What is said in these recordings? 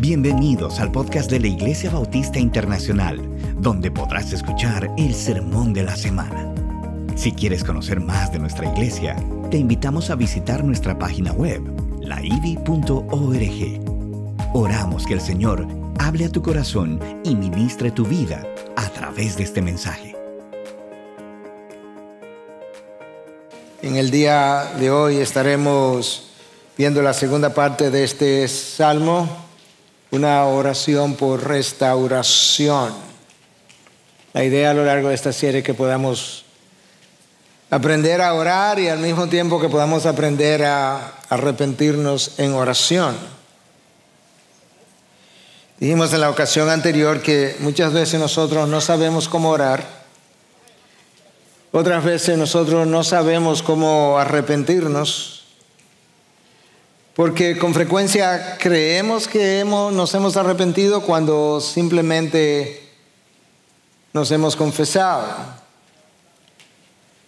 Bienvenidos al podcast de la Iglesia Bautista Internacional, donde podrás escuchar el sermón de la semana. Si quieres conocer más de nuestra iglesia, te invitamos a visitar nuestra página web, laivi.org. Oramos que el Señor hable a tu corazón y ministre tu vida a través de este mensaje. En el día de hoy estaremos viendo la segunda parte de este salmo una oración por restauración. La idea a lo largo de esta serie es que podamos aprender a orar y al mismo tiempo que podamos aprender a arrepentirnos en oración. Dijimos en la ocasión anterior que muchas veces nosotros no sabemos cómo orar, otras veces nosotros no sabemos cómo arrepentirnos. Porque con frecuencia creemos que hemos, nos hemos arrepentido cuando simplemente nos hemos confesado.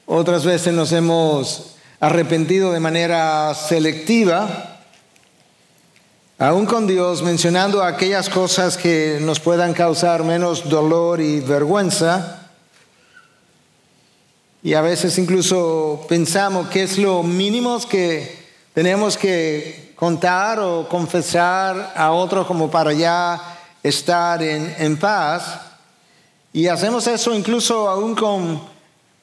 Otras veces nos hemos arrepentido de manera selectiva, aún con Dios, mencionando aquellas cosas que nos puedan causar menos dolor y vergüenza. Y a veces incluso pensamos que es lo mínimo que tenemos que contar o confesar a otros como para ya estar en, paz. Y hacemos eso incluso aún con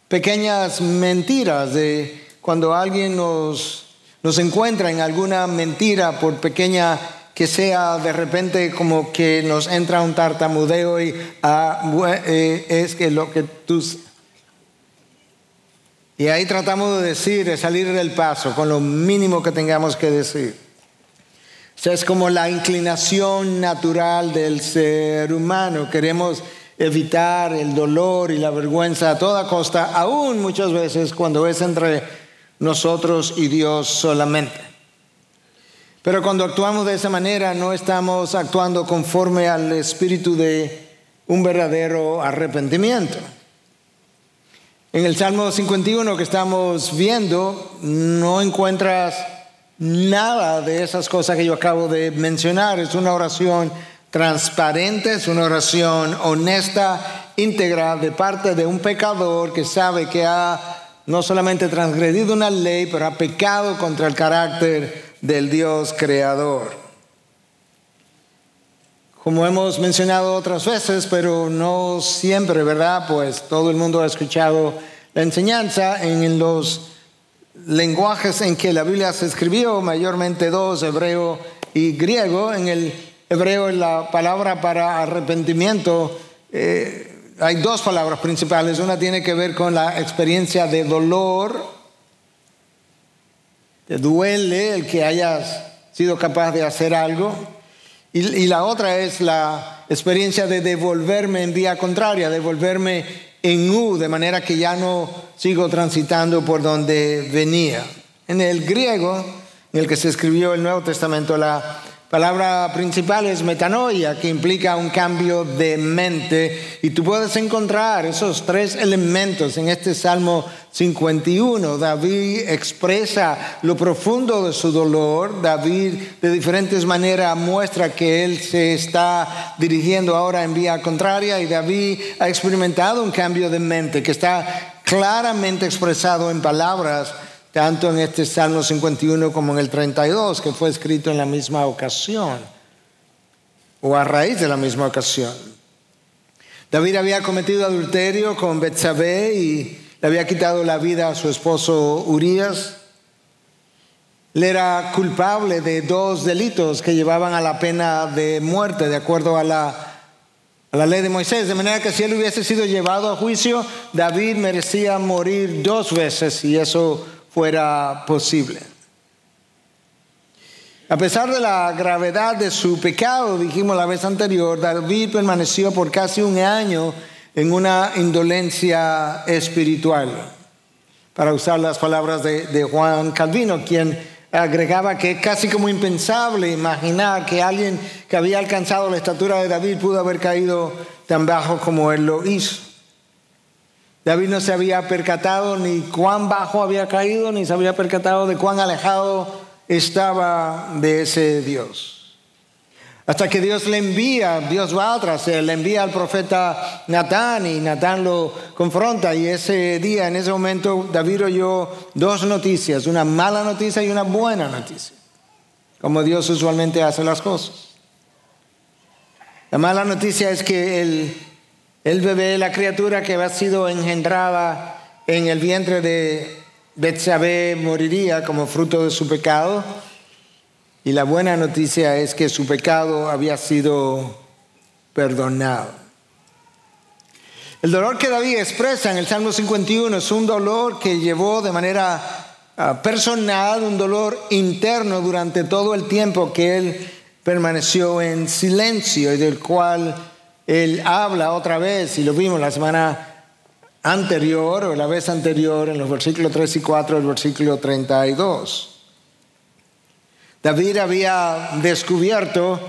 pequeñas mentiras de cuando alguien nos, nos encuentra en alguna mentira, por pequeña que sea, de repente como que nos entra un tartamudeo y ah, eh, es que lo que tú y ahí tratamos de decir, de salir del paso con lo mínimo que tengamos que decir. O sea, es como la inclinación natural del ser humano. Queremos evitar el dolor y la vergüenza a toda costa, aún muchas veces cuando es entre nosotros y Dios solamente. Pero cuando actuamos de esa manera no estamos actuando conforme al espíritu de un verdadero arrepentimiento. En el Salmo 51 que estamos viendo, no encuentras nada de esas cosas que yo acabo de mencionar. Es una oración transparente, es una oración honesta, íntegra, de parte de un pecador que sabe que ha no solamente transgredido una ley, pero ha pecado contra el carácter del Dios creador. Como hemos mencionado otras veces, pero no siempre, ¿verdad? Pues todo el mundo ha escuchado la enseñanza en los lenguajes en que la Biblia se escribió, mayormente dos, hebreo y griego. En el hebreo la palabra para arrepentimiento, eh, hay dos palabras principales. Una tiene que ver con la experiencia de dolor. Te duele el que hayas sido capaz de hacer algo. Y, la otra es la experiencia de devolverme en vía contraria, devolverme en U, de manera que ya no sigo transitando por donde venía. En el griego, en el que se escribió el Nuevo Testamento, la palabra principal es metanoia, que implica un cambio de mente. Y tú puedes encontrar esos tres elementos en este Salmo 51. David expresa lo profundo de su dolor. David de diferentes maneras muestra que él se está dirigiendo ahora en vía contraria y David ha experimentado un cambio de mente que está claramente expresado en palabras tanto en este Salmo 51 como en el 32, que fue escrito en la misma ocasión, o a raíz de la misma ocasión. David había cometido adulterio con Betsabé y le había quitado la vida a su esposo Urias. Él era culpable de dos delitos que llevaban a la pena de muerte, de acuerdo a la, a la ley de Moisés. De manera que si él hubiese sido llevado a juicio, David merecía morir dos veces y eso fuera posible. A pesar de la gravedad de su pecado, dijimos la vez anterior, David permaneció por casi un año en una indolencia espiritual, para usar las palabras de, de Juan Calvino, quien agregaba que es casi como impensable imaginar que alguien que había alcanzado la estatura de David pudo haber caído tan bajo como él lo hizo. David no se había percatado ni cuán bajo había caído, ni se había percatado de cuán alejado estaba de ese Dios. Hasta que Dios le envía, Dios va atrás, le envía al profeta Natán y Natán lo confronta y ese día, en ese momento, David oyó dos noticias, una mala noticia y una buena noticia, como Dios usualmente hace las cosas. La mala noticia es que el, el bebé, la criatura que había sido engendrada en el vientre de Betsabé moriría como fruto de su pecado y la buena noticia es que su pecado había sido perdonado. El dolor que David expresa en el Salmo 51 es un dolor que llevó de manera ah, personal, un dolor interno durante todo el tiempo que él permaneció en silencio y del cual él habla otra vez, y lo vimos la semana anterior o la vez anterior en los versículos 3 y 4 del versículo 32. David había descubierto,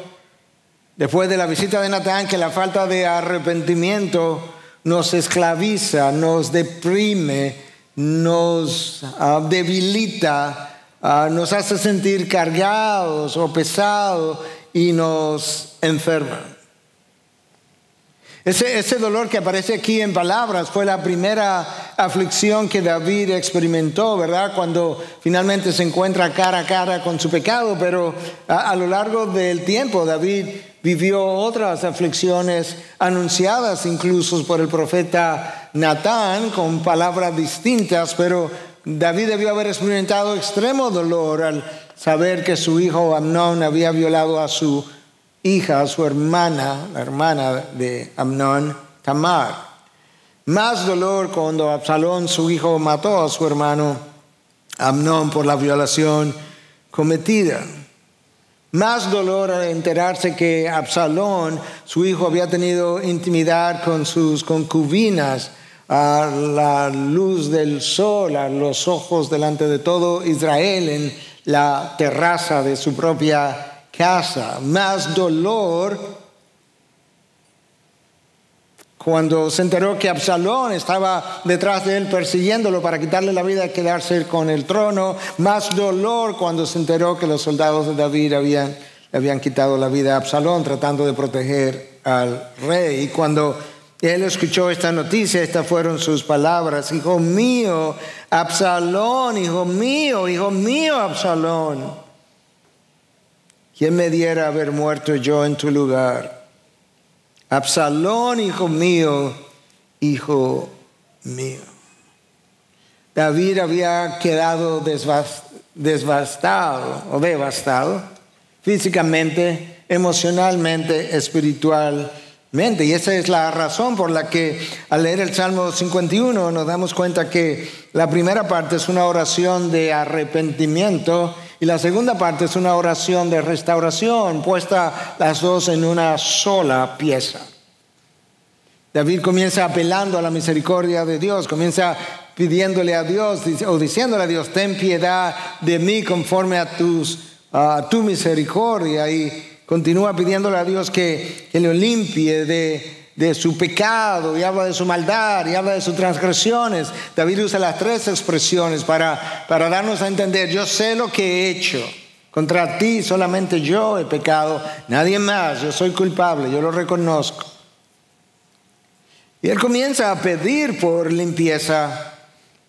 después de la visita de Natán, que la falta de arrepentimiento nos esclaviza, nos deprime, nos ah, debilita, ah, nos hace sentir cargados o pesados y nos enferma. Ese, dolor que aparece aquí en palabras fue la primera aflicción que David experimentó, ¿verdad? Cuando finalmente se encuentra cara a cara con su pecado, pero a, a lo largo del tiempo David vivió otras aflicciones anunciadas incluso por el profeta Natán con palabras distintas, pero David debió haber experimentado extremo dolor al saber que su hijo Amnón había violado a su hija, su hermana, la hermana de Amnón, Tamar. Más dolor cuando Absalón, su hijo, mató a su hermano Amnón por la violación cometida. Más dolor al enterarse que Absalón, su hijo, había tenido intimidad con sus concubinas a la luz del sol, a los ojos delante de todo Israel en la terraza de su propia casa, más dolor cuando se enteró que Absalón estaba detrás de él persiguiéndolo para quitarle la vida y quedarse con el trono, más dolor cuando se enteró que los soldados de David habían, habían quitado la vida a Absalón tratando de proteger al rey. Y cuando él escuchó esta noticia, estas fueron sus palabras, hijo mío, Absalón, hijo mío, hijo mío, Absalón. ¿Quién me diera haber muerto yo en tu lugar? Absalón, hijo mío, hijo mío. David había quedado desbastado o devastado físicamente, emocionalmente, espiritualmente. Y esa es la razón por la que al leer el Salmo 51 nos damos cuenta que la primera parte es una oración de arrepentimiento y la segunda parte es una oración de restauración, puesta las dos en una sola pieza. David comienza apelando a la misericordia de Dios, comienza pidiéndole a Dios o diciéndole a Dios, ten piedad de mí conforme a, tus, tu misericordia. Y continúa pidiéndole a Dios que, que limpie de, de su pecado y habla de su maldad y habla de sus transgresiones. David usa las tres expresiones para, para darnos a entender, yo sé lo que he hecho. Contra ti solamente yo he pecado, nadie más, yo soy culpable, yo lo reconozco. Y él comienza a pedir por limpieza.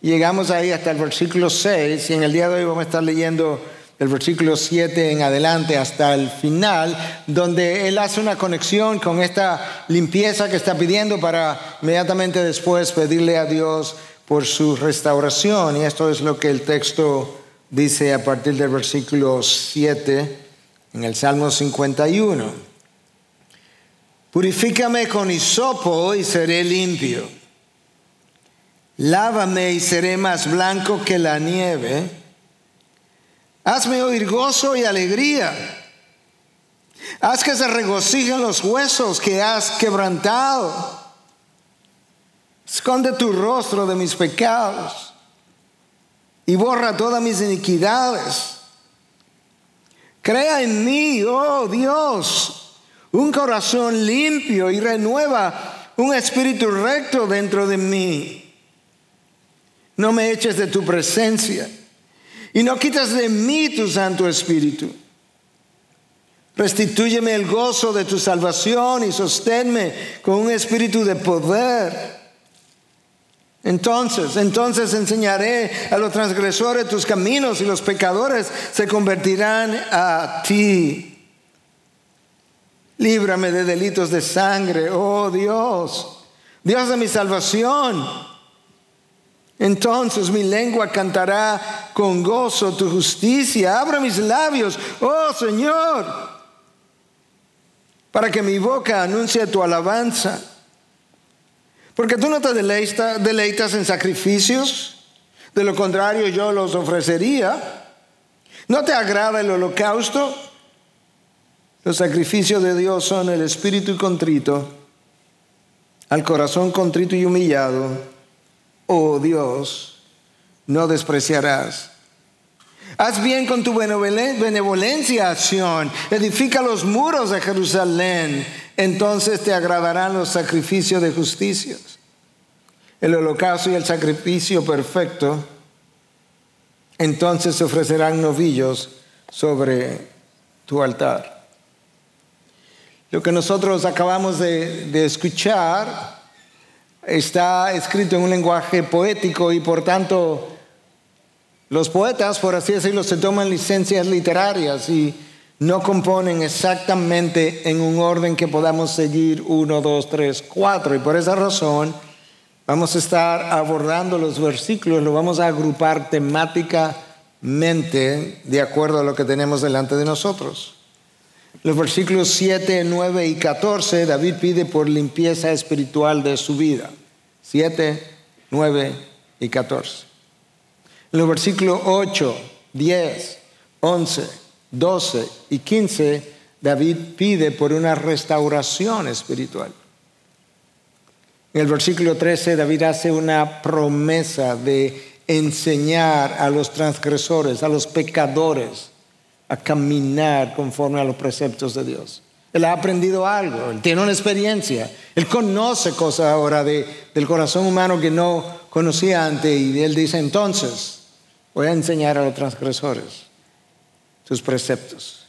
Llegamos ahí hasta el versículo 6 y en el día de hoy vamos a estar leyendo del versículo 7 en adelante hasta el final, donde él hace una conexión con esta limpieza que está pidiendo para inmediatamente después pedirle a Dios por su restauración. Y esto es lo que el texto dice a partir del versículo 7 en el Salmo 51. Purifícame con hisopo y seré limpio. Lávame y seré más blanco que la nieve Hazme oír gozo y alegría. Haz que se regocijen los huesos que has quebrantado. Esconde tu rostro de mis pecados y borra todas mis iniquidades. Crea en mí, oh Dios, un corazón limpio y renueva un espíritu recto dentro de mí. No me eches de tu presencia y no quitas de mí tu Santo Espíritu. Restitúyeme el gozo de tu salvación y sosténme con un espíritu de poder. Entonces, entonces enseñaré a los transgresores tus caminos y los pecadores se convertirán a ti. Líbrame de delitos de sangre, oh Dios, Dios de mi salvación. Entonces mi lengua cantará con gozo tu justicia. Abra mis labios, oh Señor, para que mi boca anuncie tu alabanza. Porque tú no te deleitas, en sacrificios, de lo contrario yo los ofrecería. ¿No te agrada el holocausto? Los sacrificios de Dios son el espíritu contrito, al corazón contrito y humillado. Oh Dios, no despreciarás. Haz bien con tu benevolencia, acción. Edifica los muros de Jerusalén. Entonces te agradarán los sacrificios de justicia. El holocausto y el sacrificio perfecto. Entonces se ofrecerán novillos sobre tu altar. Lo que nosotros acabamos de, escuchar está escrito en un lenguaje poético y por tanto los poetas, por así decirlo, se toman licencias literarias y no componen exactamente en un orden que podamos seguir uno, dos, tres, cuatro. Y por esa razón vamos a estar abordando los versículos, lo vamos a agrupar temáticamente de acuerdo a lo que tenemos delante de nosotros. Los versículos 7, 9 y 14, David pide por limpieza espiritual de su vida. 7, 9 y 14. En los versículos 8, 10, 11, 12 y 15, David pide por una restauración espiritual. En el versículo 13, David hace una promesa de enseñar a los transgresores, a los pecadores, a caminar conforme a los preceptos de Dios. Él ha aprendido algo, él tiene una experiencia, él conoce cosas ahora de, del corazón humano que no conocía antes y él dice entonces voy a enseñar a los transgresores sus preceptos.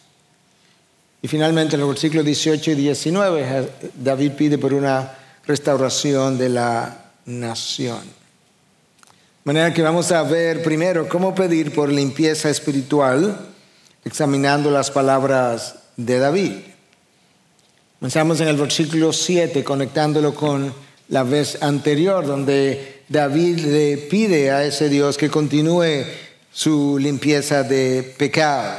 Y finalmente en los versículos 18 y 19 David pide por una restauración de la nación. De manera que vamos a ver primero cómo pedir por limpieza espiritual examinando las palabras de David. Comenzamos en el versículo 7, conectándolo con la vez anterior, donde David le pide a ese Dios que continúe su limpieza de pecado.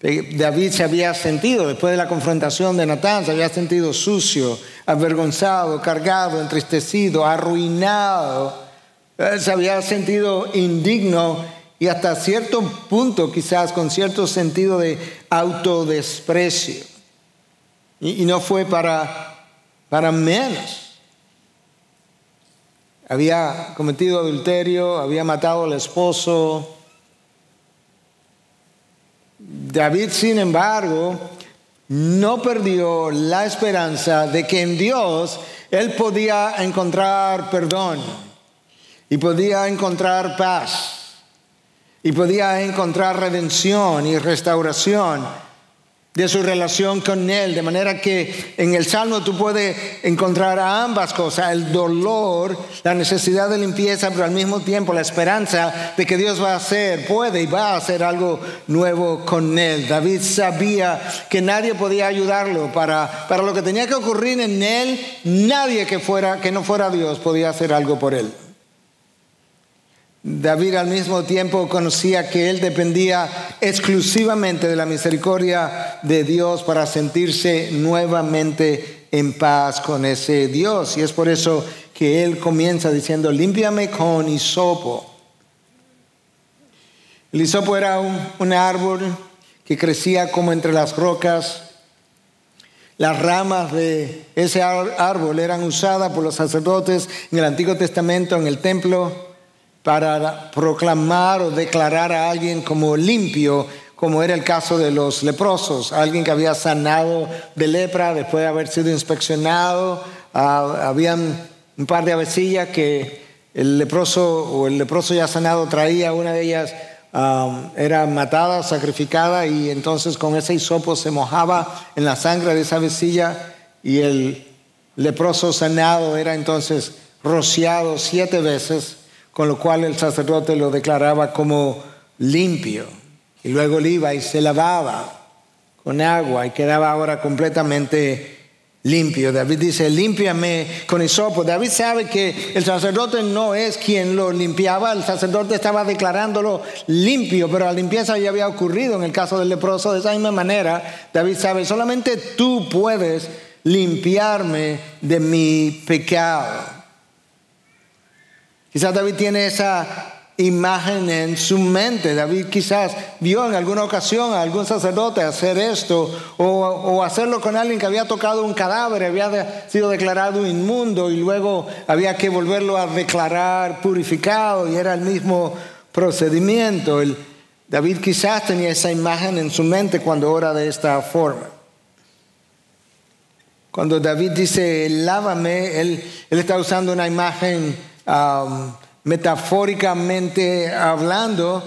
David se había sentido, después de la confrontación de Natán, se había sentido sucio, avergonzado, cargado, entristecido, arruinado. Se había sentido indigno y hasta cierto punto quizás con cierto sentido de autodesprecio. Y, no fue para, para menos. Había cometido adulterio, había matado al esposo. David, sin embargo, no perdió la esperanza de que en Dios él podía encontrar perdón y podía encontrar paz y podía encontrar redención y restauración de su relación con Él. De manera que en el Salmo tú puedes encontrar ambas cosas, el dolor, la necesidad de limpieza, pero al mismo tiempo la esperanza de que Dios va a hacer, puede y va a hacer algo nuevo con Él. David sabía que nadie podía ayudarlo para, para lo que tenía que ocurrir en Él, nadie que, fuera, que no fuera Dios podía hacer algo por Él. David al mismo tiempo conocía que él dependía exclusivamente de la misericordia de Dios para sentirse nuevamente en paz con ese Dios. Y es por eso que él comienza diciendo, límpiame con hisopo. El hisopo era un, un árbol que crecía como entre las rocas. Las ramas de ese árbol eran usadas por los sacerdotes en el Antiguo Testamento, en el templo para proclamar o declarar a alguien como limpio, como era el caso de los leprosos, alguien que había sanado de lepra después de haber sido inspeccionado. Ah, habían un par de avecillas que el leproso o el leproso ya sanado traía, una de ellas um, era matada, sacrificada y entonces con ese hisopo se mojaba en la sangre de esa vecilla y el leproso sanado era entonces rociado siete veces, con lo cual el sacerdote lo declaraba como limpio. Y luego él iba y se lavaba con agua y quedaba ahora completamente limpio. David dice, límpiame con hisopo. David sabe que el sacerdote no es quien lo limpiaba, el sacerdote estaba declarándolo limpio, pero la limpieza ya había ocurrido en el caso del leproso. De esa misma manera, David sabe, solamente tú puedes limpiarme de mi pecado. Quizás David tiene esa imagen en su mente. David quizás vio en alguna ocasión a algún sacerdote hacer esto o, hacerlo con alguien que había tocado un cadáver, había sido declarado inmundo y luego había que volverlo a declarar purificado y era el mismo procedimiento. David quizás tenía esa imagen en su mente cuando ora de esta forma. Cuando David dice, lávame, él está usando una imagen metafóricamente hablando,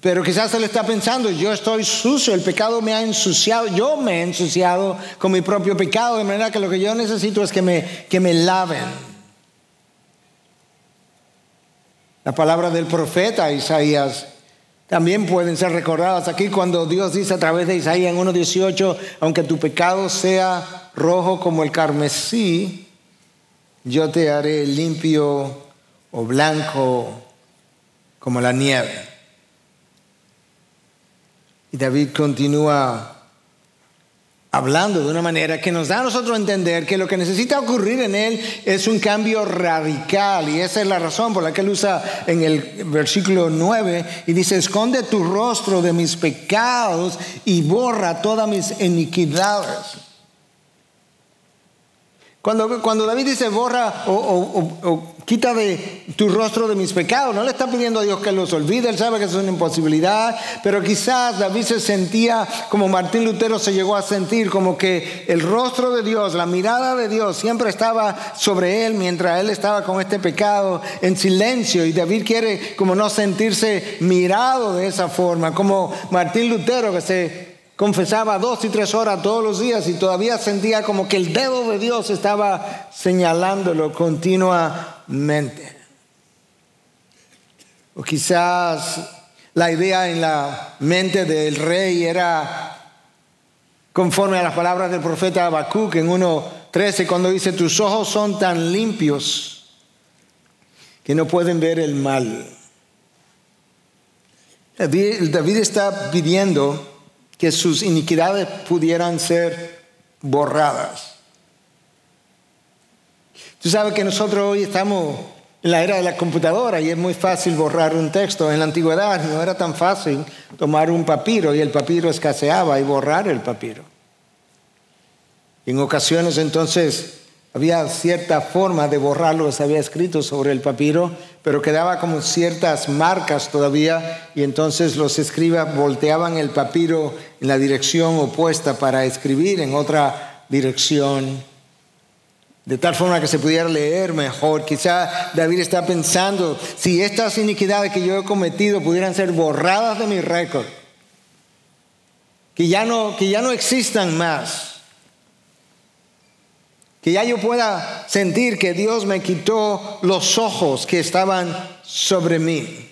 pero quizás él está pensando, yo estoy sucio, el pecado me ha ensuciado, yo me he ensuciado con mi propio pecado, de manera que lo que yo necesito es que me, que me laven. La palabra del profeta Isaías también pueden ser recordadas aquí cuando Dios dice a través de Isaías en 1.18, aunque tu pecado sea rojo como el carmesí, yo te haré limpio o blanco como la nieve. Y David continúa hablando de una manera que nos da a nosotros entender que lo que necesita ocurrir en él es un cambio radical. Y esa es la razón por la que él usa en el versículo 9 y dice, esconde tu rostro de mis pecados y borra todas mis iniquidades. Cuando, cuando David dice borra o, quita de tu rostro de mis pecados, no le está pidiendo a Dios que los olvide, él sabe que es una imposibilidad, pero quizás David se sentía como Martín Lutero se llegó a sentir, como que el rostro de Dios, la mirada de Dios siempre estaba sobre él mientras él estaba con este pecado en silencio y David quiere como no sentirse mirado de esa forma, como Martín Lutero que se confesaba dos y tres horas todos los días y todavía sentía como que el dedo de Dios estaba señalándolo continuamente. O quizás la idea en la mente del rey era conforme a las palabras del profeta Habacuc en 1.13 cuando dice, tus ojos son tan limpios que no pueden ver el mal. David está pidiendo que sus iniquidades pudieran ser borradas. Tú sabes que nosotros hoy estamos en la era de la computadora y es muy fácil borrar un texto. En la antigüedad no era tan fácil tomar un papiro y el papiro escaseaba y borrar el papiro. En ocasiones entonces había cierta forma de borrar lo que se había escrito sobre el papiro, pero quedaba como ciertas marcas todavía y entonces los escribas volteaban el papiro en la dirección opuesta para escribir en otra dirección, de tal forma que se pudiera leer mejor. Quizá David está pensando, si estas iniquidades que yo he cometido pudieran ser borradas de mi récord, que no, que ya no existan más que ya yo pueda sentir que Dios me quitó los ojos que estaban sobre mí.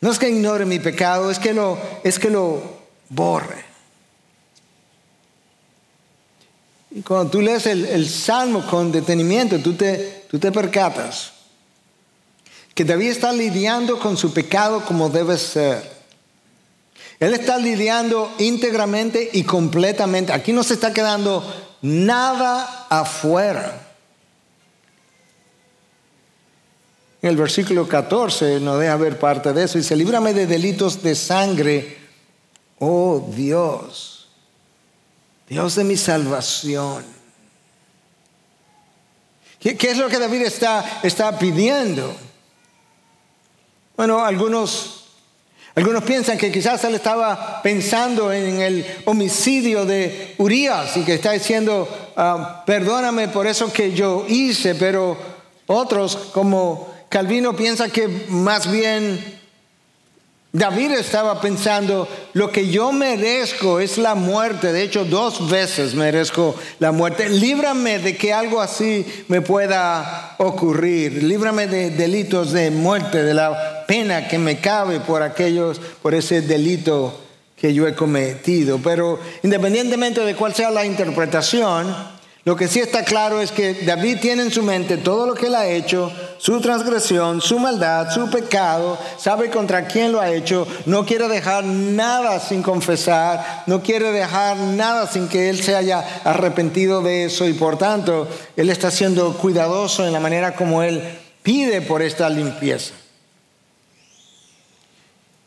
No es que ignore mi pecado, es que lo, es que lo borre. Y cuando tú lees el, salmo con detenimiento, tú te, tú te percatas que David está lidiando con su pecado como debe ser. Él está lidiando íntegramente y completamente. Aquí no se está quedando nada afuera. En el versículo 14 nos deja ver parte de eso. Dice, líbrame de delitos de sangre, oh Dios, Dios de mi salvación. ¿Qué, es lo que David está, está pidiendo? Bueno, algunos algunos piensan que quizás él estaba pensando en el homicidio de Urias y que está diciendo, ah, perdóname por eso que yo hice, pero otros como Calvino piensan que más bien David estaba pensando, lo que yo merezco es la muerte. De hecho, dos veces merezco la muerte. Líbrame de que algo así me pueda ocurrir. Líbrame de delitos de muerte, de la pena que me cabe por aquellos, por ese delito que yo he cometido. Pero independientemente de cuál sea la interpretación, lo que sí está claro es que David tiene en su mente todo lo que él ha hecho, su transgresión, su maldad, su pecado, sabe contra quién lo ha hecho, no quiere dejar nada sin confesar, no quiere dejar nada sin que él se haya arrepentido de eso y por tanto él está siendo cuidadoso en la manera como él pide por esta limpieza.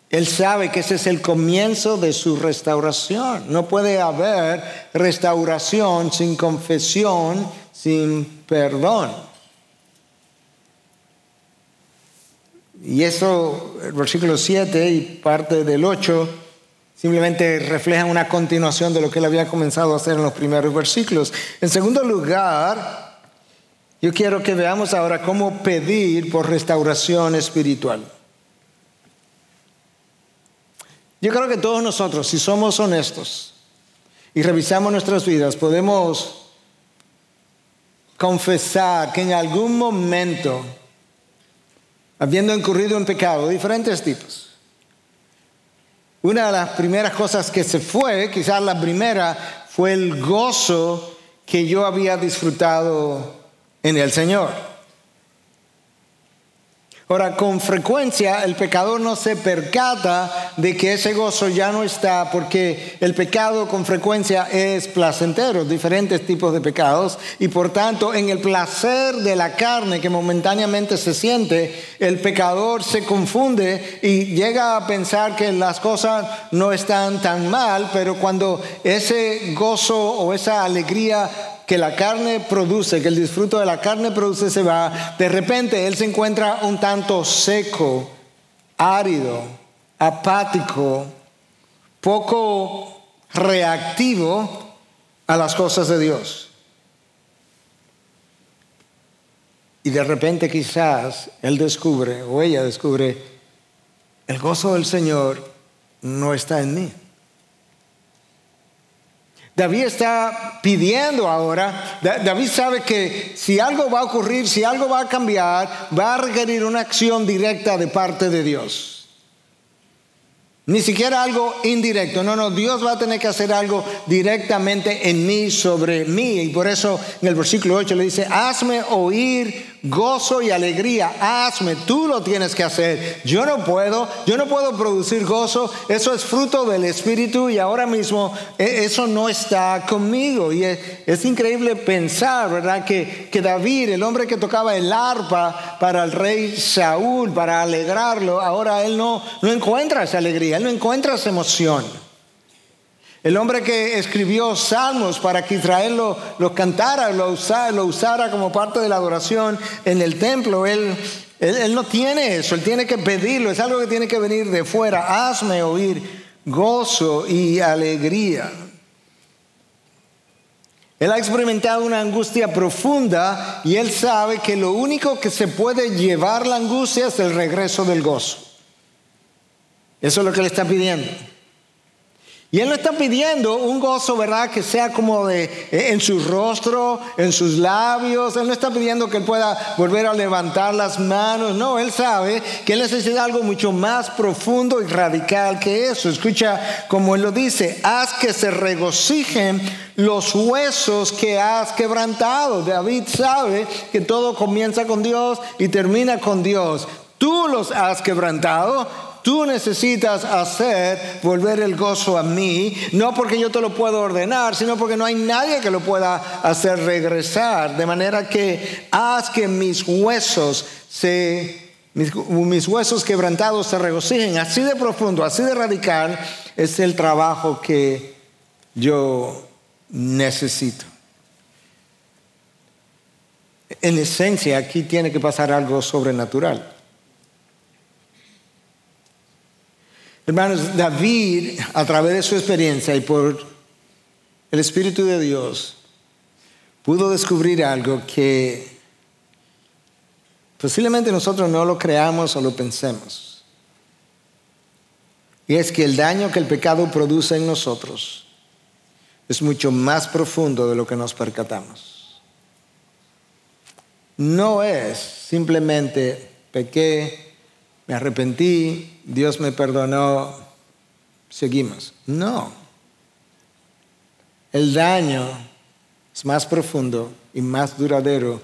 Él sabe que ese es el comienzo de su restauración. No puede haber restauración sin confesión, sin perdón. Y eso, el versículo 7 y parte del 8, simplemente reflejan una continuación de lo que él había comenzado a hacer en los primeros versículos. En segundo lugar, yo quiero que veamos ahora cómo pedir por restauración espiritual. Yo creo que todos nosotros, si somos honestos y revisamos nuestras vidas, podemos confesar que en algún momento, habiendo incurrido en pecado, diferentes tipos, una de las primeras cosas que se fue, quizás la primera, fue el gozo que yo había disfrutado en el Señor. Ahora, con frecuencia el pecador no se percata de que ese gozo ya no está, porque el pecado con frecuencia es placentero, diferentes tipos de pecados, y por tanto en el placer de la carne que momentáneamente se siente, el pecador se confunde y llega a pensar que las cosas no están tan mal, pero cuando ese gozo o esa alegría que la carne produce, que el disfruto de la carne produce se va, de repente él se encuentra un tanto seco, árido, apático, poco reactivo a las cosas de Dios. Y de repente quizás él descubre o ella descubre, el gozo del Señor no está en mí. David está pidiendo ahora, David sabe que si algo va a ocurrir, si algo va a cambiar, va a requerir una acción directa de parte de Dios. Ni siquiera algo indirecto. No, no, Dios va a tener que hacer algo directamente en mí, sobre mí. Y por eso en el versículo 8 le dice, hazme oír gozo y alegría. Hazme, tú lo tienes que hacer. Yo no puedo, yo no puedo producir gozo. Eso es fruto del Espíritu y ahora mismo e, eso no está conmigo. Y es, increíble pensar, ¿verdad? Que, que David, el hombre que tocaba el arpa para el rey Saúl, para alegrarlo, ahora él no, no encuentra esa alegría él no encuentra esa emoción. El hombre que escribió salmos para que Israel lo, cantara, lo usara, usara como parte de la adoración en el templo, él, él, no tiene eso, él tiene que pedirlo, es algo que tiene que venir de fuera. Hazme oír gozo y alegría. Él ha experimentado una angustia profunda y él sabe que lo único que se puede llevar la angustia es el regreso del gozo. Eso es lo que le está pidiendo. Y él no está pidiendo un gozo, ¿verdad? Que sea como de eh, en su rostro, en sus labios. Él no está pidiendo que él pueda volver a levantar las manos. No, él sabe que él necesita algo mucho más profundo y radical que eso. Escucha como él lo dice, haz que se regocijen los huesos que has quebrantado. David sabe que todo comienza con Dios y termina con Dios. Tú los has quebrantado Tú necesitas hacer volver el gozo a mí, no porque yo te lo puedo ordenar, sino porque no hay nadie que lo pueda hacer regresar. De manera que haz que mis huesos se, mis, mis huesos quebrantados se regocijen. Así de profundo, así de radical es el trabajo que yo necesito. En esencia, aquí tiene que pasar algo sobrenatural. Hermanos, David, a través de su experiencia y por el Espíritu de Dios, pudo descubrir algo que posiblemente nosotros no lo creamos o lo pensemos. Y es que el daño que el pecado produce en nosotros es mucho más profundo de lo que nos percatamos. No es simplemente pequé, me arrepentí, Dios me perdonó, seguimos. No. El daño es más profundo y más duradero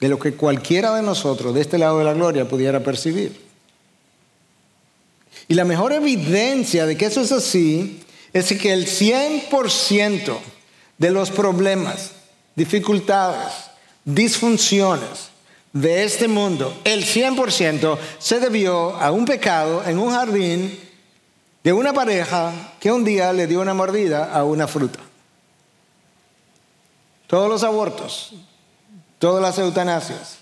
de lo que cualquiera de nosotros de este lado de la gloria pudiera percibir. Y la mejor evidencia de que eso es así es que el 100% de los problemas, dificultades, disfunciones de este mundo, el 100% se debió a un pecado en un jardín de una pareja que un día le dio una mordida a una fruta. Todos los abortos, todas las eutanasias,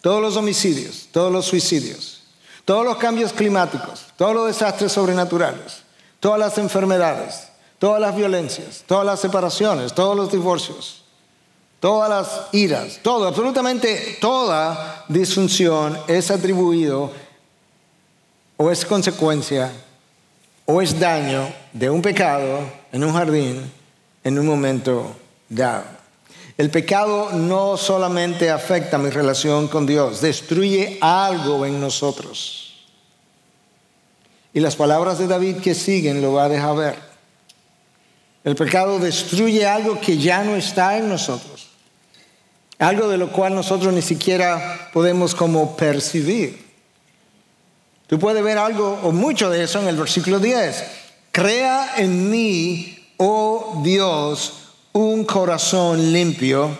todos los homicidios, todos los suicidios, todos los cambios climáticos, todos los desastres sobrenaturales, todas las enfermedades, todas las violencias, todas las separaciones, todos los divorcios, todas las iras, todo, absolutamente toda disfunción es atribuido o es consecuencia o es daño de un pecado en un jardín en un momento dado. El pecado no solamente afecta mi relación con Dios, destruye algo en nosotros. Y las palabras de David que siguen lo va a dejar ver. El pecado destruye algo que ya no está en nosotros. Algo de lo cual nosotros ni siquiera podemos como percibir. Tú puedes ver algo o mucho de eso en el versículo 10. Crea en mí, oh Dios, un corazón limpio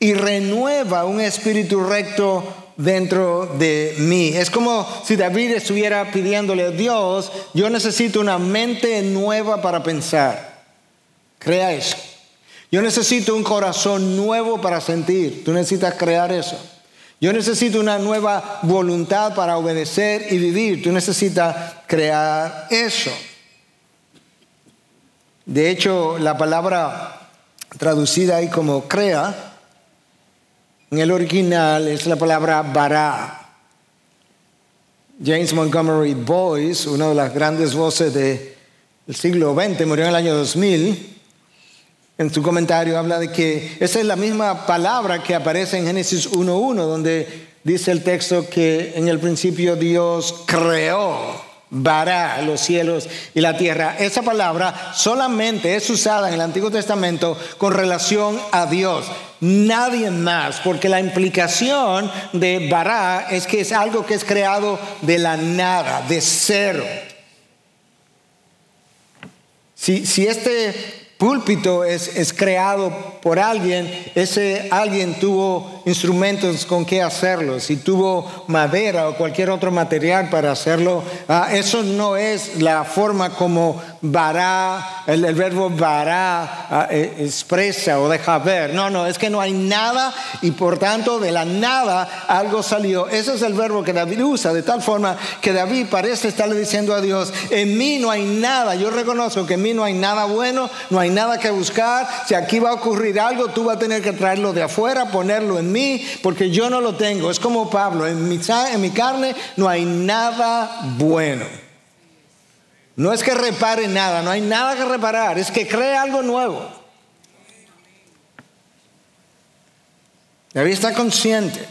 y renueva un espíritu recto dentro de mí. Es como si David estuviera pidiéndole a Dios, yo necesito una mente nueva para pensar. Crea eso. Yo necesito un corazón nuevo para sentir. Tú necesitas crear eso. Yo necesito una nueva voluntad para obedecer y vivir. Tú necesitas crear eso. De hecho, la palabra traducida ahí como crea, en el original es la palabra bara. James Montgomery Boyce, una de las grandes voces del siglo XX, murió en el año 2000. En su comentario habla de que esa es la misma palabra que aparece en Génesis 1.1, donde dice el texto que en el principio Dios creó Bará, los cielos y la tierra. Esa palabra solamente es usada en el Antiguo Testamento con relación a Dios. Nadie más, porque la implicación de Bará es que es algo que es creado de la nada, de cero. Si, si este púlpito es, es, creado por alguien, ese alguien tuvo instrumentos con que hacerlo, si tuvo madera o cualquier otro material para hacerlo, ah, eso no es la forma como vará, el, verbo vará ah, e, expresa o deja ver. No, no, es que no hay nada y por tanto de la nada algo salió. Ese es el verbo que David usa, de tal forma que David parece estarle diciendo a Dios, en mí no hay nada, yo reconozco que en mí no hay nada bueno, no hay nada que buscar, si aquí va a ocurrir algo, tú vas a tener que traerlo de afuera, ponerlo en mí, porque yo no lo tengo. Es como Pablo, en mi, en mi carne no hay nada bueno. No es que repare nada, no hay nada que reparar, es que cree algo nuevo. David está consciente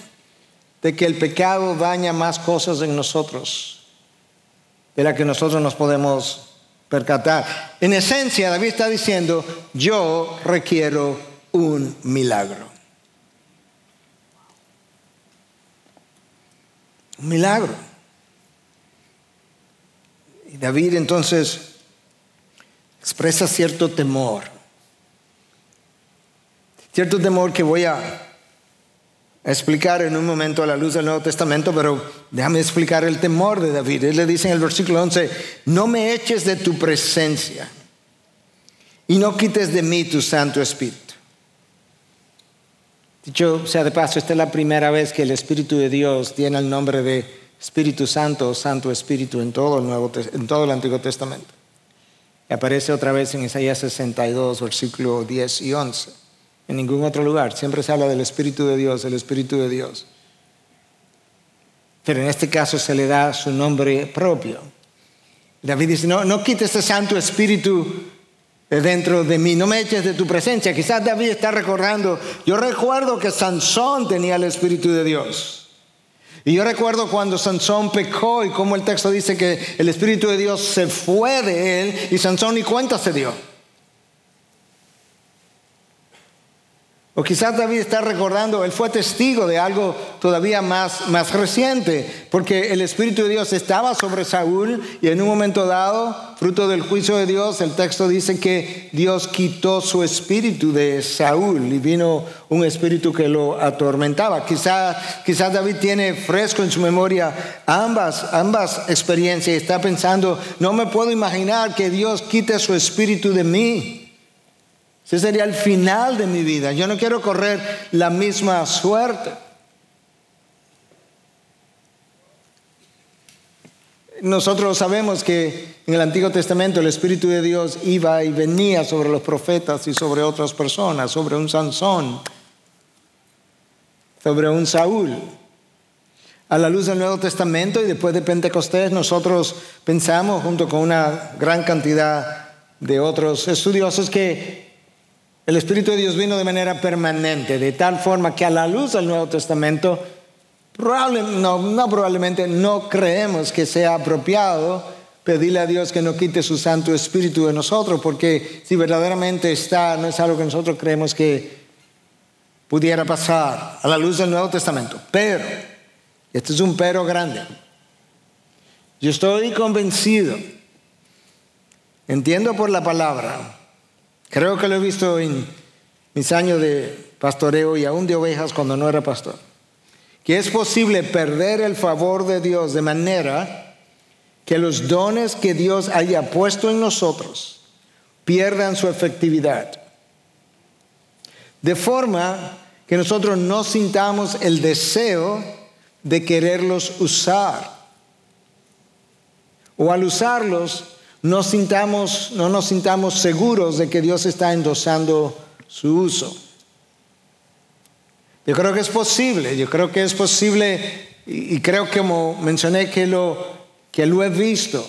de que el pecado daña más cosas en nosotros de la que nosotros nos podemos percatar. En esencia, David está diciendo, yo requiero un milagro. Un milagro. Y David entonces expresa cierto temor. Cierto temor que voy a explicar en un momento a la luz del Nuevo Testamento, pero déjame explicar el temor de David. Él le dice en el versículo 11, no me eches de tu presencia y no quites de mí tu Santo Espíritu. Dicho sea de paso, esta es la primera vez que el Espíritu de Dios tiene el nombre de Espíritu Santo Santo Espíritu en todo el, Nuevo, en todo el Antiguo Testamento. Y aparece otra vez en Isaías 62, versículo 10 y 11 en ningún otro lugar. Siempre se habla del Espíritu de Dios, el Espíritu de Dios. Pero en este caso se le da su nombre propio. David dice, no, no quites ese Santo Espíritu dentro de mí, no me eches de tu presencia. Quizás David está recordando, yo recuerdo que Sansón tenía el Espíritu de Dios. Y yo recuerdo cuando Sansón pecó y como el texto dice que el Espíritu de Dios se fue de él y Sansón ni cuenta se dio. O quizás David está recordando, él fue testigo de algo todavía más, más reciente, porque el Espíritu de Dios estaba sobre Saúl y en un momento dado, fruto del juicio de Dios, el texto dice que Dios quitó su espíritu de Saúl y vino un espíritu que lo atormentaba. Quizás, quizás David tiene fresco en su memoria ambas, ambas experiencias y está pensando, no me puedo imaginar que Dios quite su espíritu de mí. Ese sería el final de mi vida. Yo no quiero correr la misma suerte. Nosotros sabemos que en el Antiguo Testamento el Espíritu de Dios iba y venía sobre los profetas y sobre otras personas, sobre un Sansón, sobre un Saúl. A la luz del Nuevo Testamento y después de Pentecostés nosotros pensamos, junto con una gran cantidad de otros estudiosos, que el Espíritu de Dios vino de manera permanente, de tal forma que a la luz del Nuevo Testamento, no, no probablemente no creemos que sea apropiado pedirle a Dios que no quite su Santo Espíritu de nosotros, porque si verdaderamente está, no es algo que nosotros creemos que pudiera pasar a la luz del Nuevo Testamento. Pero, este es un pero grande, yo estoy convencido, entiendo por la palabra, Creo que lo he visto en mis años de pastoreo y aún de ovejas cuando no era pastor. Que es posible perder el favor de Dios de manera que los dones que Dios haya puesto en nosotros pierdan su efectividad. De forma que nosotros no sintamos el deseo de quererlos usar. O al usarlos, no, sintamos, no nos sintamos seguros de que Dios está endosando su uso. Yo creo que es posible, yo creo que es posible y, creo que como mencioné que lo, que lo he visto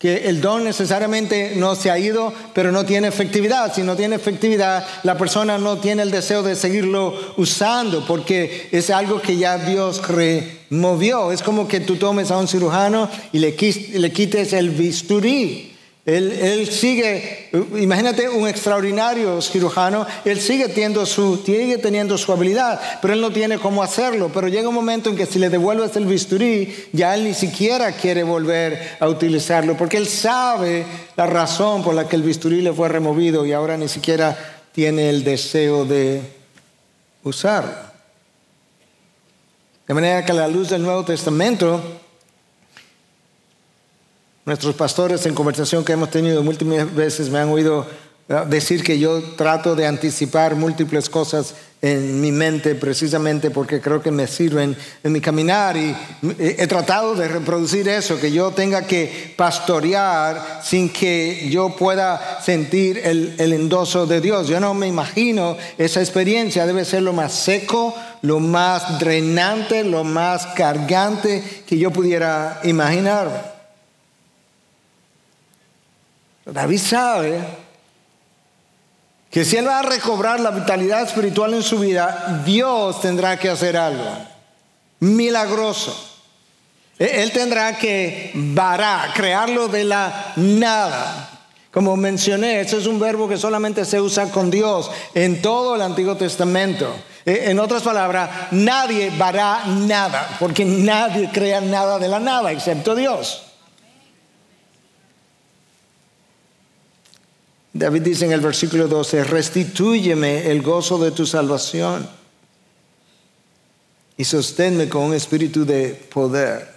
que el don necesariamente no se ha ido, pero no tiene efectividad. Si no tiene efectividad, la persona no tiene el deseo de seguirlo usando, porque es algo que ya Dios removió. Es como que tú tomes a un cirujano y le, quites el bisturí. Él, sigue, imagínate un extraordinario cirujano, él sigue teniendo, su, sigue teniendo su habilidad, pero él no tiene cómo hacerlo. Pero llega un momento en que si le devuelves el bisturí, ya él ni siquiera quiere volver a utilizarlo, porque él sabe la razón por la que el bisturí le fue removido y ahora ni siquiera tiene el deseo de usarlo. De manera que la luz del Nuevo Testamento, Nuestros pastores en conversación que hemos tenido múltiples veces me han oído decir que yo trato de anticipar múltiples cosas en mi mente precisamente porque creo que me sirven en mi caminar y he tratado de reproducir eso, que yo tenga que pastorear sin que yo pueda sentir el, el endoso de Dios. Yo no me imagino esa experiencia, debe ser lo más seco, lo más drenante, lo más cargante que yo pudiera imaginar. David sabe que si él va a recobrar la vitalidad espiritual en su vida, Dios tendrá que hacer algo milagroso. E, él tendrá que varar, crearlo de la nada. Como mencioné, ese es un verbo que solamente se usa con Dios en todo el Antiguo Testamento. E, en otras palabras, nadie vará nada, porque nadie crea nada de la nada excepto Dios. David dice en el versículo 12, restitúyeme el gozo de tu salvación y sosténme con un espíritu de poder.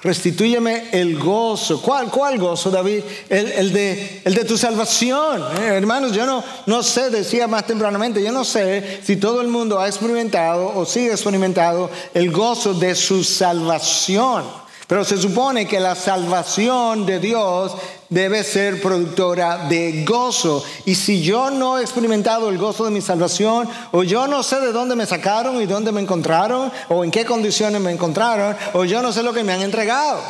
Restitúyeme el gozo. ¿Cuál, cuál gozo, David? El, de, tu salvación. Eh, hermanos, yo no, sé, decía más tempranamente, yo no sé si todo el mundo ha experimentado o sigue experimentando el gozo de su salvación. Pero se supone que la salvación de Dios debe ser productora de gozo. Y si yo no he experimentado el gozo de mi salvación, o yo no sé de dónde me sacaron y dónde me encontraron, o en qué condiciones me encontraron, o yo no sé lo que me han entregado.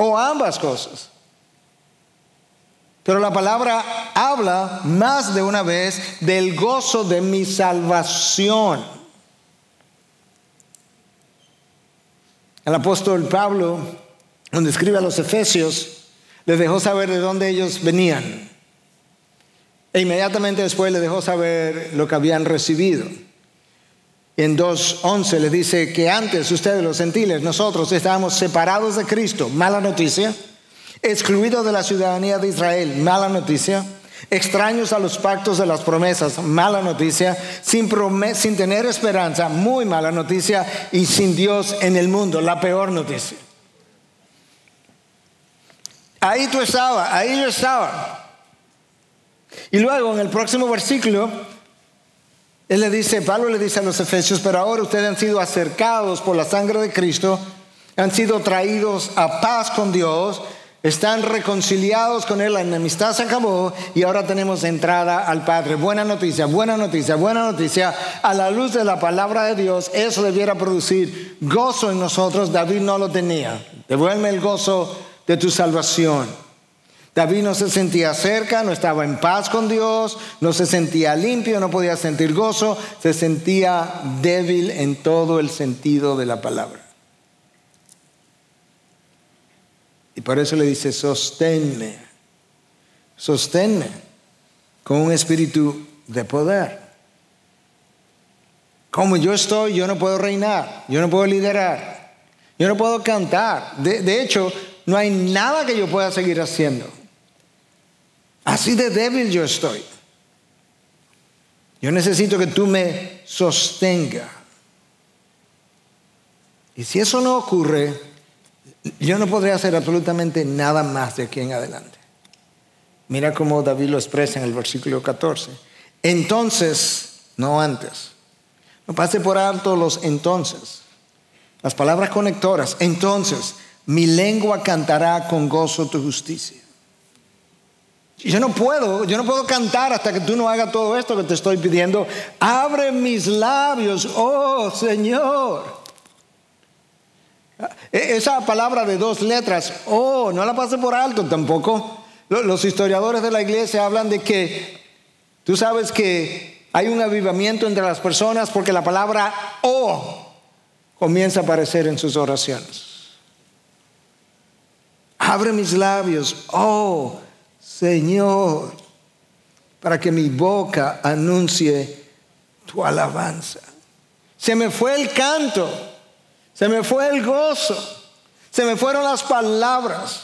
o ambas cosas. Pero la palabra habla más de una vez del gozo de mi salvación. El apóstol Pablo, cuando escribe a los Efesios, les dejó saber de dónde ellos venían. E inmediatamente después les dejó saber lo que habían recibido. En 2.11 les dice que antes ustedes los gentiles, nosotros estábamos separados de Cristo, mala noticia, excluidos de la ciudadanía de Israel, mala noticia, extraños a los pactos de las promesas, mala noticia, sin, sin tener esperanza, muy mala noticia, y sin Dios en el mundo, la peor noticia. Ahí tú estabas, ahí yo estaba. Y luego en el próximo versículo, él le dice, Pablo le dice a los efesios, pero ahora ustedes han sido acercados por la sangre de Cristo, han sido traídos a paz con Dios, están reconciliados con Él, la enemistad se acabó y ahora tenemos entrada al Padre. Buena noticia, buena noticia, buena noticia. A la luz de la palabra de Dios, eso debiera producir gozo en nosotros. David no lo tenía. Devuelve el gozo de tu salvación. David no se sentía cerca, no estaba en paz con Dios, no se sentía limpio, no podía sentir gozo, se sentía débil en todo el sentido de la palabra. Y por eso le dice, sosténme, sosténme con un espíritu de poder. Como yo estoy, yo no puedo reinar, yo no puedo liderar, yo no puedo cantar. De, de hecho, no hay nada que yo pueda seguir haciendo. Así de débil yo estoy. Yo necesito que tú me sostenga. Y si eso no ocurre, yo no podría hacer absolutamente nada más de aquí en adelante. Mira cómo David lo expresa en el versículo 14. Entonces, no antes. No pase por alto los entonces. Las palabras conectoras. Entonces, mi lengua cantará con gozo tu justicia. Yo no puedo, yo no puedo cantar hasta que tú no hagas todo esto que te estoy pidiendo. Abre mis labios, oh Señor. E, esa palabra de dos letras, oh, no la pase por alto tampoco. Los historiadores de la iglesia hablan de que tú sabes que hay un avivamiento entre las personas porque la palabra oh comienza a aparecer en sus oraciones. Abre mis labios, oh Señor, para que mi boca anuncie tu alabanza. Se me fue el canto, se me fue el gozo, se me fueron las palabras.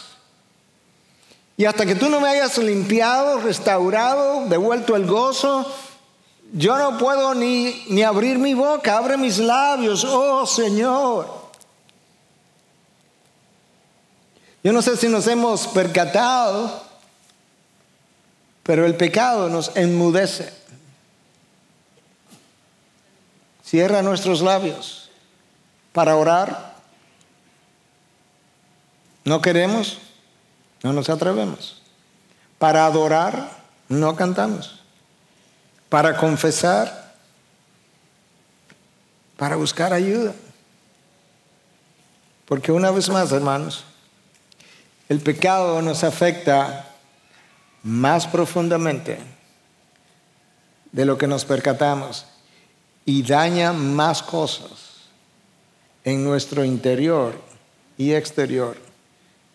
Y hasta que tú no me hayas limpiado, restaurado, devuelto el gozo, yo no puedo ni, ni abrir mi boca, abre mis labios, oh Señor. Yo no sé si nos hemos percatado pero el pecado nos enmudece. Cierra nuestros labios para orar. No queremos, no nos atrevemos. Para adorar, no cantamos. Para confesar, para buscar ayuda. Porque una vez más, hermanos, el pecado nos afecta más profundamente de lo que nos percatamos y daña más cosas en nuestro interior y exterior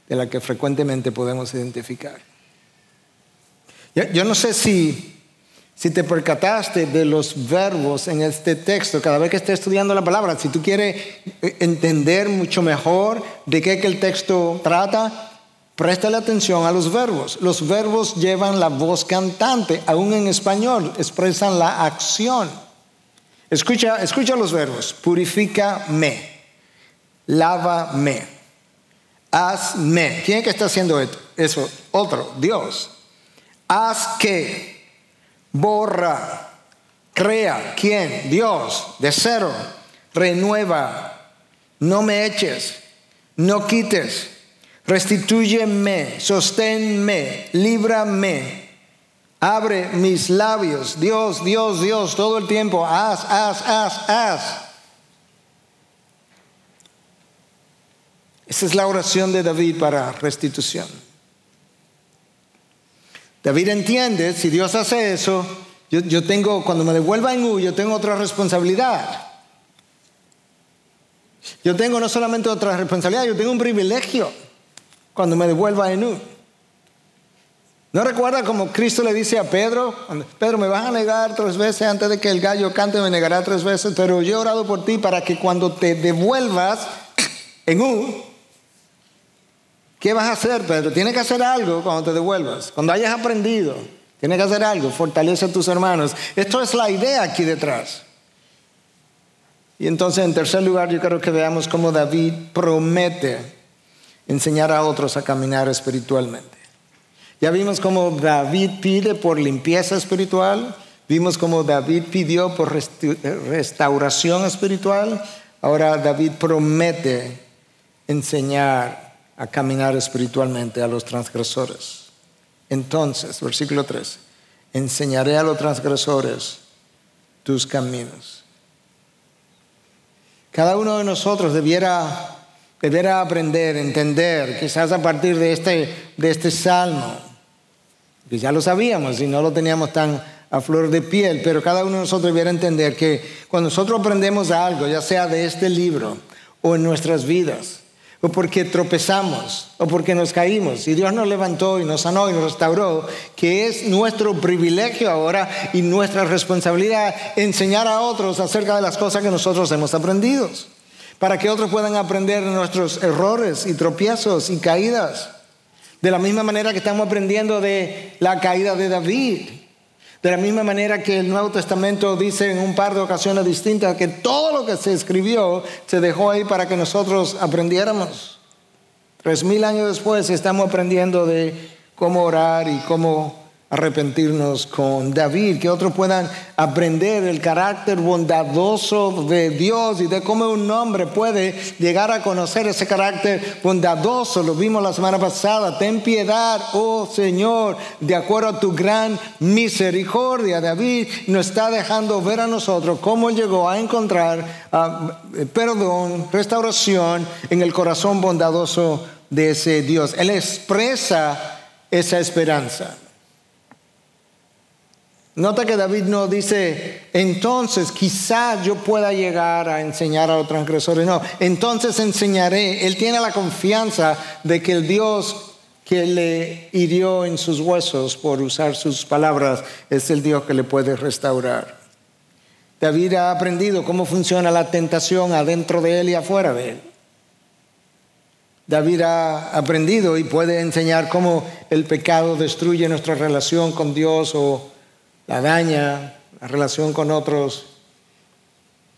de la que frecuentemente podemos identificar. Yo, no sé si, si te percataste de los verbos en este texto, cada vez que estés estudiando la palabra, si tú quieres entender mucho mejor de qué que el texto trata, Préstale atención a los verbos. Los verbos llevan la voz cantante, aún en español, expresan la acción. Escucha, escucha los verbos. Purifícame, lávame, hazme. ¿Quién que está haciendo eso? Otro, Dios. Haz que, borra, crea. ¿Quién? Dios, de cero. Renueva, no me eches, no quites Restitúyeme, sosténme, líbrame. Abre mis labios. Dios, Dios, Dios, todo el tiempo. Haz, haz, haz, haz. Esa es la oración de David para restitución. David entiende, si Dios hace eso, yo, tengo, cuando me devuelva en U, yo tengo otra responsabilidad. Yo tengo no solamente otra responsabilidad, yo tengo un privilegio cuando me devuelva en U. ¿No recuerda como Cristo le dice a Pedro, Pedro, me vas a negar tres veces antes de que el gallo cante, me negará tres veces, pero yo he orado por ti para que cuando te devuelvas en U, ¿qué vas a hacer, Pedro? Tienes que hacer algo cuando te devuelvas, cuando hayas aprendido, tienes que hacer algo, fortalece a tus hermanos. Esto es la idea aquí detrás. Y entonces, en tercer lugar, yo creo que veamos cómo David promete enseñar a otros a caminar espiritualmente. Ya vimos cómo David pide por limpieza espiritual, vimos cómo David pidió por restauración espiritual, ahora David promete enseñar a caminar espiritualmente a los transgresores. Entonces, versículo 3, enseñaré a los transgresores tus caminos. Cada uno de nosotros debiera, debiera aprender, entender, quizás a partir de este, de este salmo, que ya lo sabíamos y no lo teníamos tan a flor de piel, pero cada uno de nosotros debiera entender que cuando nosotros aprendemos algo, ya sea de este libro o en nuestras vidas, o porque tropezamos, o porque nos caímos, y Dios nos levantó y nos sanó y nos restauró, que es nuestro privilegio ahora y nuestra responsabilidad enseñar a otros acerca de las cosas que nosotros hemos aprendido, para que otros puedan aprender nuestros errores y tropiezos y caídas. De la misma manera que estamos aprendiendo de la caída de David. De la misma manera que el Nuevo Testamento dice en un par de ocasiones distintas que todo lo que se escribió se dejó ahí para que nosotros aprendiéramos. Tres mil años después estamos aprendiendo de cómo orar y cómo arrepentirnos con David, que otros puedan aprender el carácter bondadoso de Dios y de cómo un hombre puede llegar a conocer ese carácter bondadoso. Lo vimos la semana pasada. Ten piedad, oh Señor, de acuerdo a tu gran misericordia. David nos está dejando ver a nosotros cómo llegó a encontrar ah, perdón, restauración en el corazón bondadoso de ese Dios. Él expresa esa esperanza. Nota que David no dice, entonces quizás yo pueda llegar a enseñar a los transgresores. No, entonces enseñaré. Él tiene la confianza de que el Dios que le hirió en sus huesos por usar sus palabras es el Dios que le puede restaurar. David ha aprendido cómo funciona la tentación adentro de él y afuera de él. David ha aprendido y puede enseñar cómo el pecado destruye nuestra relación con Dios o la daña, la relación con otros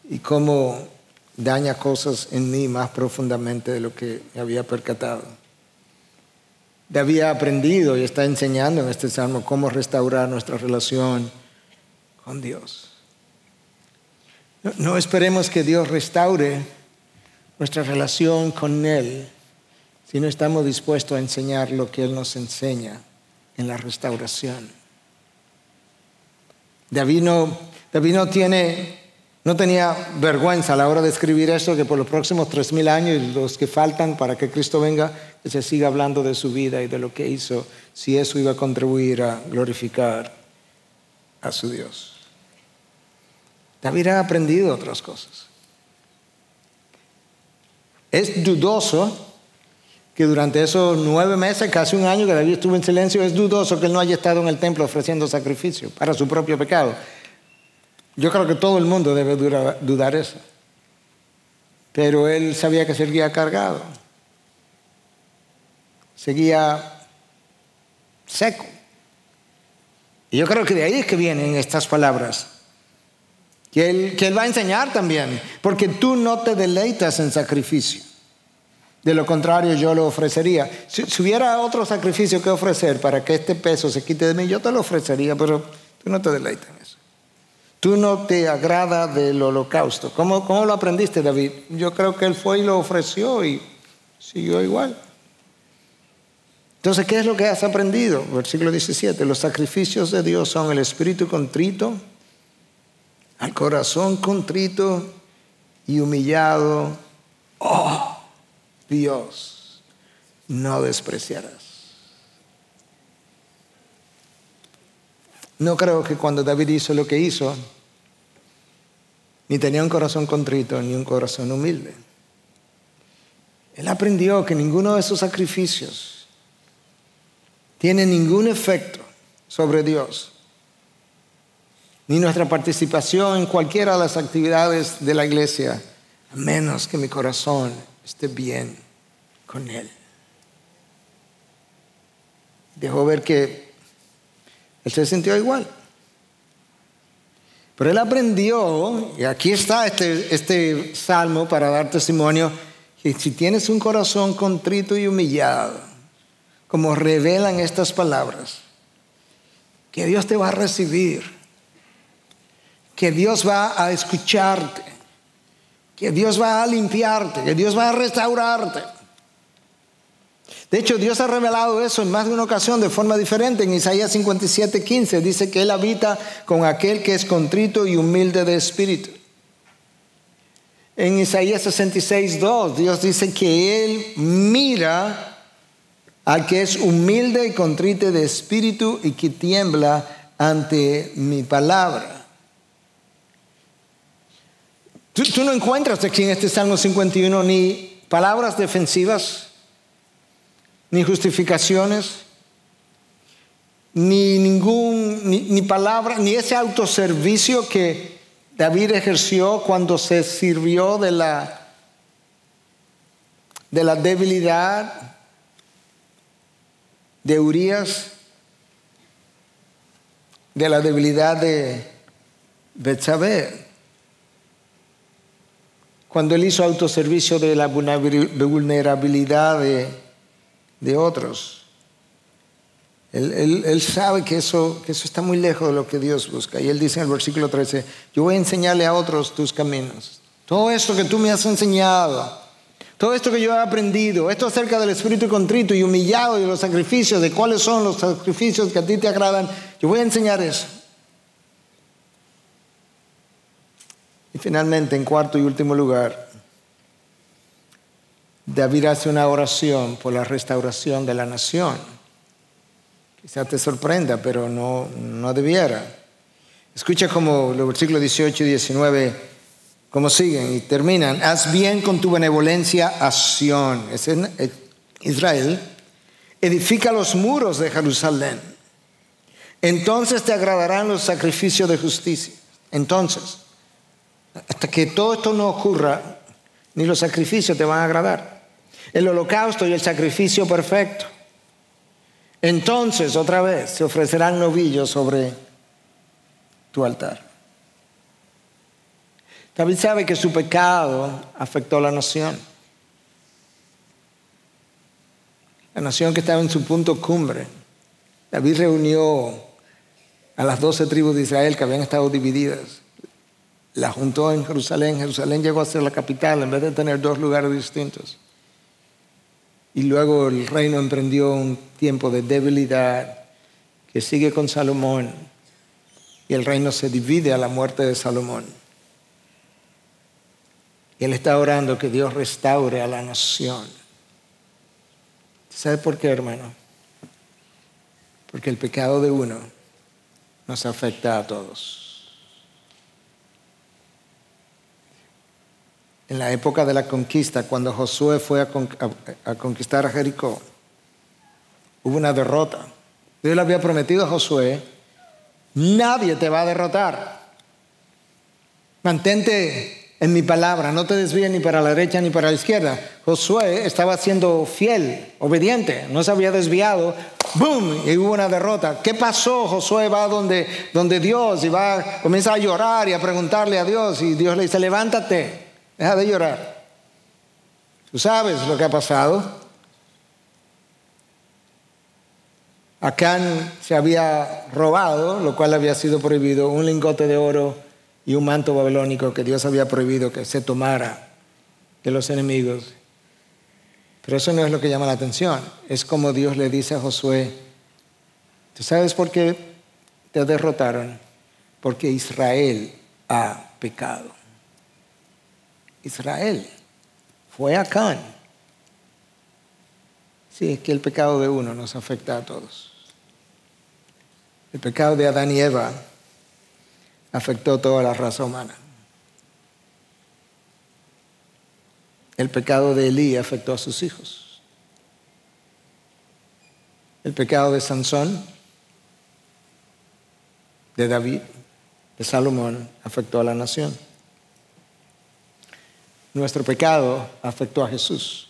y cómo daña cosas en mí más profundamente de lo que me había percatado. David ha aprendido y está enseñando en este salmo cómo restaurar nuestra relación con Dios. No esperemos que Dios restaure nuestra relación con Él si no estamos dispuestos a enseñar lo que Él nos enseña en la restauración. David no, tiene, no tenía vergüenza a la hora de escribir esto, que por los próximos tres mil años y los que faltan para que Cristo venga, se siga hablando de su vida y de lo que hizo, si eso iba a contribuir a glorificar a su Dios. David ha aprendido otras cosas. Es dudoso que durante esos nueve meses, casi un año que David estuvo en silencio, es dudoso que él no haya estado en el templo ofreciendo sacrificio para su propio pecado. Yo creo que todo el mundo debe dudar eso. Pero él sabía que seguía cargado. Seguía seco. Y yo creo que de ahí es que vienen estas palabras. Que él, que él va a enseñar también. Porque tú no te deleitas en sacrificio. De lo contrario, yo lo ofrecería. Si, hubiera otro sacrificio que ofrecer para que este peso se quite de mí, yo te lo ofrecería, pero tú no te deleitas en eso. Tú no te agrada del holocausto. ¿Cómo, ¿Cómo lo aprendiste, David? Yo creo que él fue y lo ofreció y siguió igual. Entonces, ¿qué es lo que has aprendido? Versículo 17, los sacrificios de Dios son el espíritu contrito, al corazón contrito y humillado. ¡Oh! Dios no despreciarás. No creo que cuando David hizo lo que hizo, ni tenía un corazón contrito ni un corazón humilde. Él aprendió que ninguno de esos sacrificios tiene ningún efecto sobre Dios, ni nuestra participación en cualquiera de las actividades de la iglesia, a menos que mi corazón esté bien con Él. Dejó ver que él se sintió igual. Pero él aprendió, y aquí está este, este salmo para dar testimonio, que si tienes un corazón contrito y humillado, como revelan estas palabras, que Dios te va a recibir, que Dios va a escucharte, que Dios va a limpiarte, que Dios va a restaurarte. De hecho, Dios ha revelado eso en más de una ocasión de forma diferente. En Isaías 57, 15 dice que Él habita con aquel que es contrito y humilde de espíritu. En Isaías 66, 2, Dios dice que Él mira al que es humilde y contrito de espíritu y que tiembla ante mi palabra. Tú, no encuentras aquí en este Salmo 51 ni palabras defensivas ni justificaciones, ni ningún, ni, palabra, ni ese autoservicio que David ejerció cuando se sirvió de la, de la debilidad de Urias, de la debilidad de Betsabé. Cuando él hizo autoservicio de la vulnerabilidad de de otros. Él, sabe que eso, que eso está muy lejos de lo que Dios busca. Y él dice en el versículo 13, yo voy a enseñarle a otros tus caminos. Todo esto que tú me has enseñado, todo esto que yo he aprendido, esto acerca del espíritu contrito y humillado y los sacrificios, de cuáles son los sacrificios que a ti te agradan, yo voy a enseñar eso. Finalmente, en cuarto y último lugar, David hace una oración por la restauración de la nación. Quizá te sorprenda, pero no, no debiera. Escucha como los versículos 18 y 19, como siguen y terminan. Haz bien con tu benevolencia a Sión, es Israel. Edifica los muros de Jerusalén. Entonces te agradarán los sacrificios de justicia. Entonces, hasta que todo esto no ocurra, ni los sacrificios te van a agradar. El holocausto y el sacrificio perfecto. Entonces, otra vez, se ofrecerán novillos sobre tu altar. David sabe que su pecado afectó a la nación. La nación que estaba en su punto cumbre. David reunió a las doce tribus de Israel que habían estado divididas la juntó en Jerusalén. Jerusalén llegó a ser la capital en vez de tener dos lugares distintos. Y luego el reino emprendió un tiempo de debilidad que sigue con Salomón. Y el reino se divide a la muerte de Salomón. Y él está orando que Dios restaure a la nación. ¿Sabe por qué, hermano? Porque el pecado de uno nos afecta a todos. En la época de la conquista, cuando Josué fue a, conquistar a Jericó, hubo una derrota. Dios le había prometido a Josué, nadie te va a derrotar. Mantente en mi palabra, no te desvíes ni para la derecha ni para la izquierda. Josué estaba siendo fiel, obediente, no se había desviado. ¡Bum! Y hubo una derrota. ¿Qué pasó? Josué va donde, donde Dios y va, comienza a llorar y a preguntarle a Dios y Dios le dice, levántate. Deja de llorar. Tú sabes lo que ha pasado. Acán se había robado, lo cual había sido prohibido, un lingote de oro y un manto babilónico que Dios había prohibido que se tomara de los enemigos. Pero eso no es lo que llama la atención. Es como Dios le dice a Josué, ¿tú sabes por qué te derrotaron? Porque Israel ha pecado. Israel. Fue Acán Sí, es que el pecado de uno nos afecta a todos. El pecado de Adán y Eva afectó a toda la raza humana. El pecado de Elí afectó a sus hijos. El pecado de Sansón, de David, de Salomón, afectó a la nación. Nuestro pecado afectó a Jesús.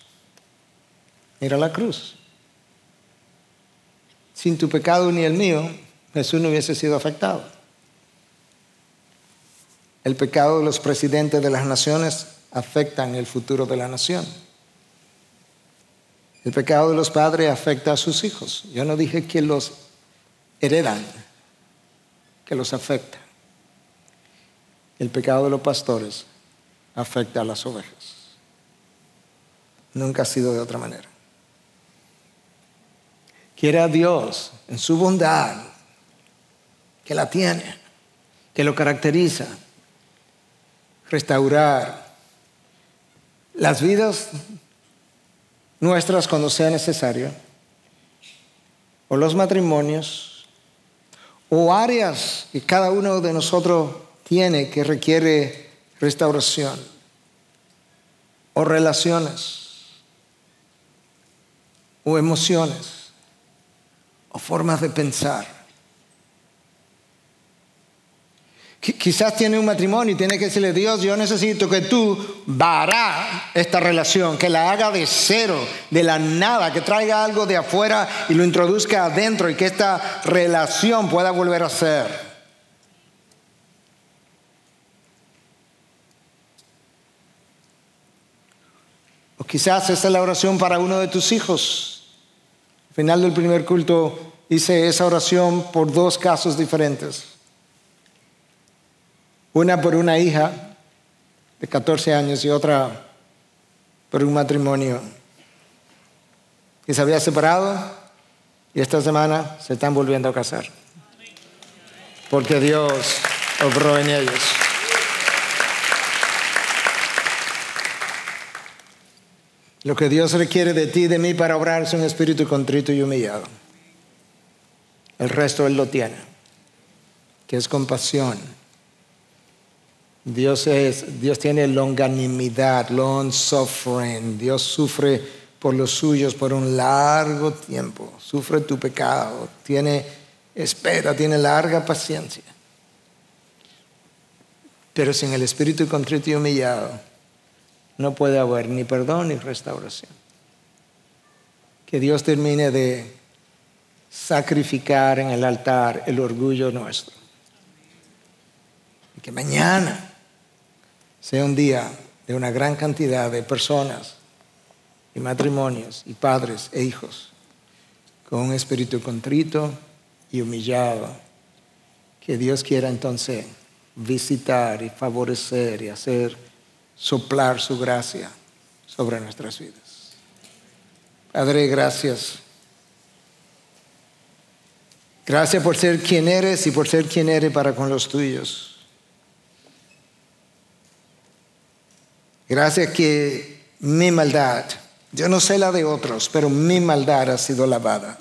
Mira la cruz. Sin tu pecado ni el mío, Jesús no hubiese sido afectado. El pecado de los presidentes de las naciones afectan el futuro de la nación. El pecado de los padres afecta a sus hijos. Yo no dije que los heredan, que los afecta. El pecado de los pastores afecta a las ovejas. Nunca ha sido de otra manera. Quiere a Dios en su bondad, que la tiene, que lo caracteriza, restaurar las vidas nuestras cuando sea necesario, o los matrimonios, o áreas que cada uno de nosotros tiene que requiere restauración, o relaciones, o emociones, o formas de pensar. Quizás tiene un matrimonio y tiene que decirle, Dios, yo necesito que tú vará esta relación, que la haga de cero, de la nada, que traiga algo de afuera y lo introduzca adentro y que esta relación pueda volver a ser. Quizás esta es la oración para uno de tus hijos. Al final del primer culto hice esa oración por dos casos diferentes. Una por una hija de 14 años y otra por un matrimonio que se había separado y esta semana se están volviendo a casar. Porque Dios obró en ellos. Lo que Dios requiere de ti y de mí para obrar es un espíritu contrito y humillado. El resto Él lo tiene, que es compasión Dios, es, Dios tiene longanimidad, long suffering. Dios sufre por los suyos por un largo tiempo. Sufre tu pecado. Tiene espera, tiene larga paciencia. Pero sin el espíritu contrito y humillado no puede haber ni perdón ni restauración. Que Dios termine de sacrificar en el altar el orgullo nuestro. Y que mañana sea un día de una gran cantidad de personas y matrimonios y padres e hijos con un espíritu contrito y humillado, que Dios quiera entonces visitar y favorecer y hacer soplar su gracia sobre nuestras vidas. Padre, gracias. Gracias por ser quien eres y por ser quien eres para con los tuyos. Gracias que mi maldad, yo no sé la de otros, pero mi maldad ha sido lavada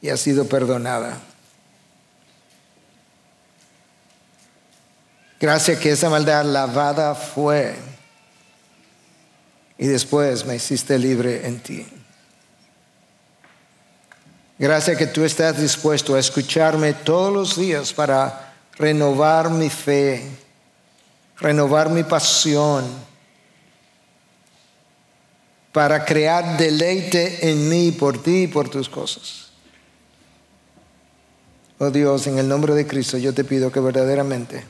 y ha sido perdonada. Gracias que esa maldad lavada fue y después me hiciste libre en ti. Gracias que tú estás dispuesto a escucharme todos los días para renovar mi fe renovar mi pasión, para crear deleite en mí por ti y por tus cosas. Oh Dios, en el nombre de Cristo yo te pido que verdaderamente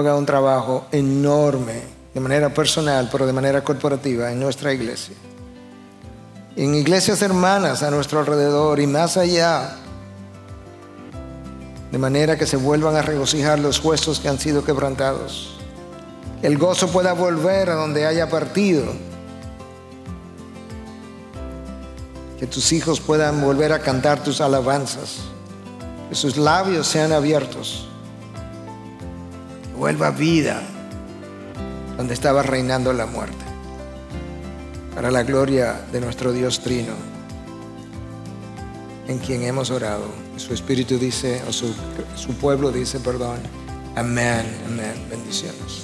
tú un trabajo enorme, de manera personal, pero de manera corporativa en nuestra iglesia. En iglesias hermanas a nuestro alrededor y más allá de manera que se vuelvan a regocijar los huesos que han sido quebrantados el gozo pueda volver a donde haya partido. Que tus hijos puedan volver a cantar tus alabanzas. Que sus labios sean abiertos. Vuelva vida donde estaba reinando la muerte. para la gloria de nuestro Dios Trino, en quien hemos orado. Su Espíritu dice, o su, su pueblo dice, perdón, amén, amén, bendiciones.